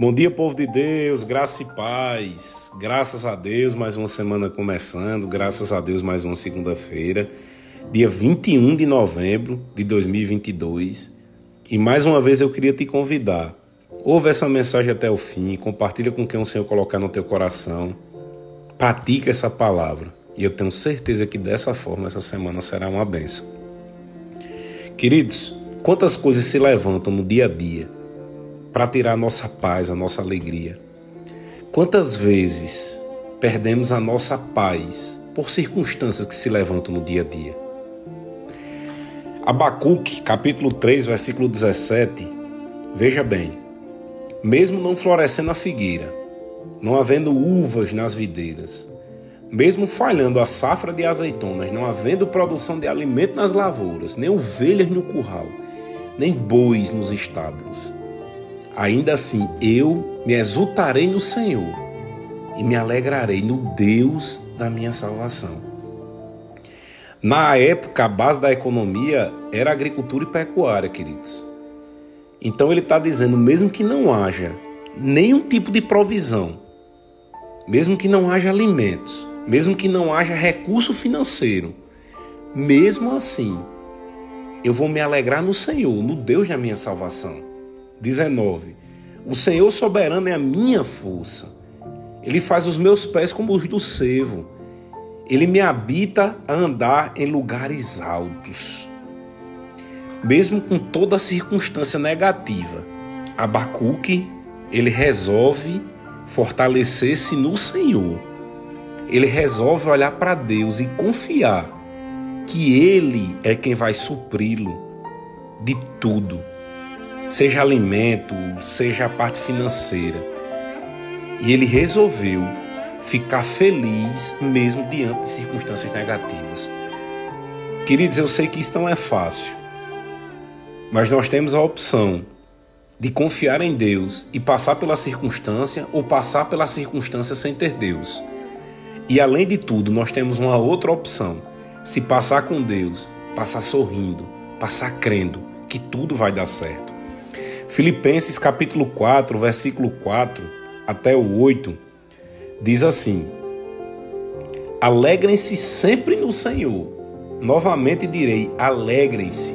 Bom dia, povo de Deus, graça e paz. Graças a Deus, mais uma semana começando. Graças a Deus, mais uma segunda-feira, dia 21 de novembro de 2022. E mais uma vez eu queria te convidar. Ouve essa mensagem até o fim, compartilha com quem o Senhor colocar no teu coração. Pratica essa palavra. E eu tenho certeza que dessa forma essa semana será uma benção. Queridos, quantas coisas se levantam no dia a dia para tirar a nossa paz, a nossa alegria. Quantas vezes perdemos a nossa paz por circunstâncias que se levantam no dia a dia? Abacuque, capítulo 3, versículo 17. Veja bem: mesmo não florescendo a figueira, não havendo uvas nas videiras, mesmo falhando a safra de azeitonas, não havendo produção de alimento nas lavouras, nem ovelhas no curral, nem bois nos estábulos, Ainda assim, eu me exultarei no Senhor e me alegrarei no Deus da minha salvação. Na época, a base da economia era agricultura e pecuária, queridos. Então ele está dizendo, mesmo que não haja nenhum tipo de provisão, mesmo que não haja alimentos, mesmo que não haja recurso financeiro, mesmo assim, eu vou me alegrar no Senhor, no Deus da minha salvação. 19. O Senhor soberano é a minha força. Ele faz os meus pés como os do cervo. Ele me habita a andar em lugares altos. Mesmo com toda circunstância negativa, Abacuque, ele resolve fortalecer-se no Senhor. Ele resolve olhar para Deus e confiar que Ele é quem vai supri-lo de tudo seja alimento, seja a parte financeira. E ele resolveu ficar feliz mesmo diante de circunstâncias negativas. Queridos, eu sei que isso não é fácil, mas nós temos a opção de confiar em Deus e passar pela circunstância ou passar pela circunstância sem ter Deus. E além de tudo, nós temos uma outra opção: se passar com Deus, passar sorrindo, passar crendo que tudo vai dar certo. Filipenses capítulo 4, versículo 4 até o 8 diz assim: Alegrem-se sempre no Senhor. Novamente direi: alegrem-se.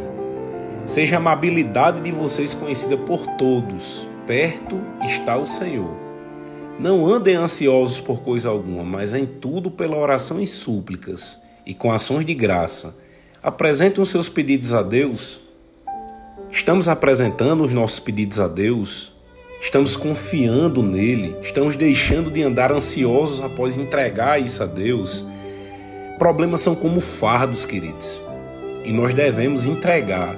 Seja a amabilidade de vocês conhecida por todos. Perto está o Senhor. Não andem ansiosos por coisa alguma, mas em tudo pela oração e súplicas e com ações de graça. Apresentem os seus pedidos a Deus Estamos apresentando os nossos pedidos a Deus? Estamos confiando nele? Estamos deixando de andar ansiosos após entregar isso a Deus? Problemas são como fardos, queridos, e nós devemos entregar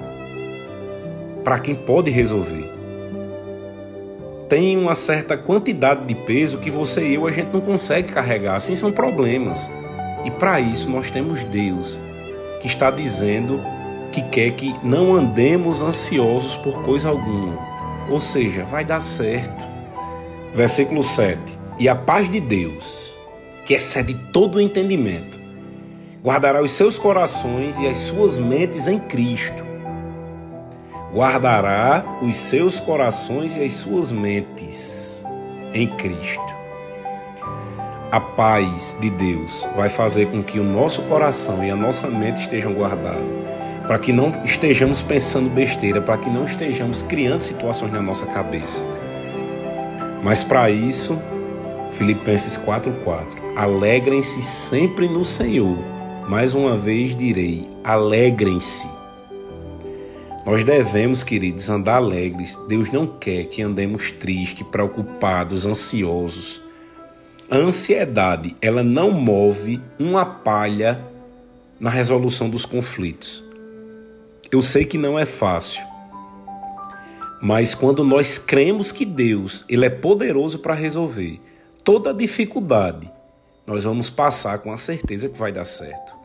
para quem pode resolver. Tem uma certa quantidade de peso que você e eu a gente não consegue carregar, assim são problemas. E para isso nós temos Deus que está dizendo que quer que não andemos ansiosos por coisa alguma. Ou seja, vai dar certo. Versículo 7. E a paz de Deus, que excede todo o entendimento, guardará os seus corações e as suas mentes em Cristo. Guardará os seus corações e as suas mentes em Cristo. A paz de Deus vai fazer com que o nosso coração e a nossa mente estejam guardados para que não estejamos pensando besteira, para que não estejamos criando situações na nossa cabeça. Mas para isso, Filipenses 4:4, alegrem-se sempre no Senhor. Mais uma vez direi, alegrem-se. Nós devemos, queridos, andar alegres. Deus não quer que andemos tristes, preocupados, ansiosos. A ansiedade, ela não move uma palha na resolução dos conflitos. Eu sei que não é fácil, mas quando nós cremos que Deus ele é poderoso para resolver toda dificuldade, nós vamos passar com a certeza que vai dar certo.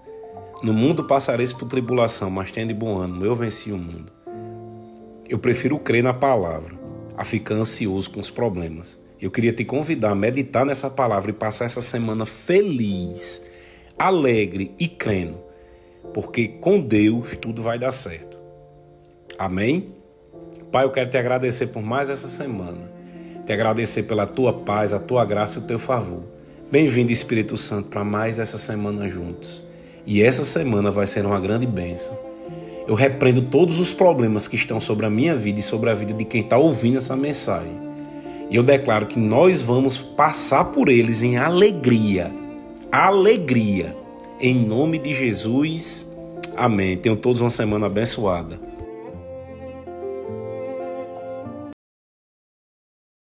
No mundo passareis por tribulação, mas tende bom ânimo, eu venci o mundo. Eu prefiro crer na palavra a ficar ansioso com os problemas. Eu queria te convidar a meditar nessa palavra e passar essa semana feliz, alegre e crendo porque com Deus tudo vai dar certo. Amém? Pai, eu quero te agradecer por mais essa semana. te agradecer pela tua paz, a tua graça e o teu favor. Bem-vindo, Espírito Santo, para mais essa semana juntos. E essa semana vai ser uma grande bênção. Eu repreendo todos os problemas que estão sobre a minha vida e sobre a vida de quem está ouvindo essa mensagem. E eu declaro que nós vamos passar por eles em alegria. Alegria. Em nome de Jesus. Amém. Tenham todos uma semana abençoada.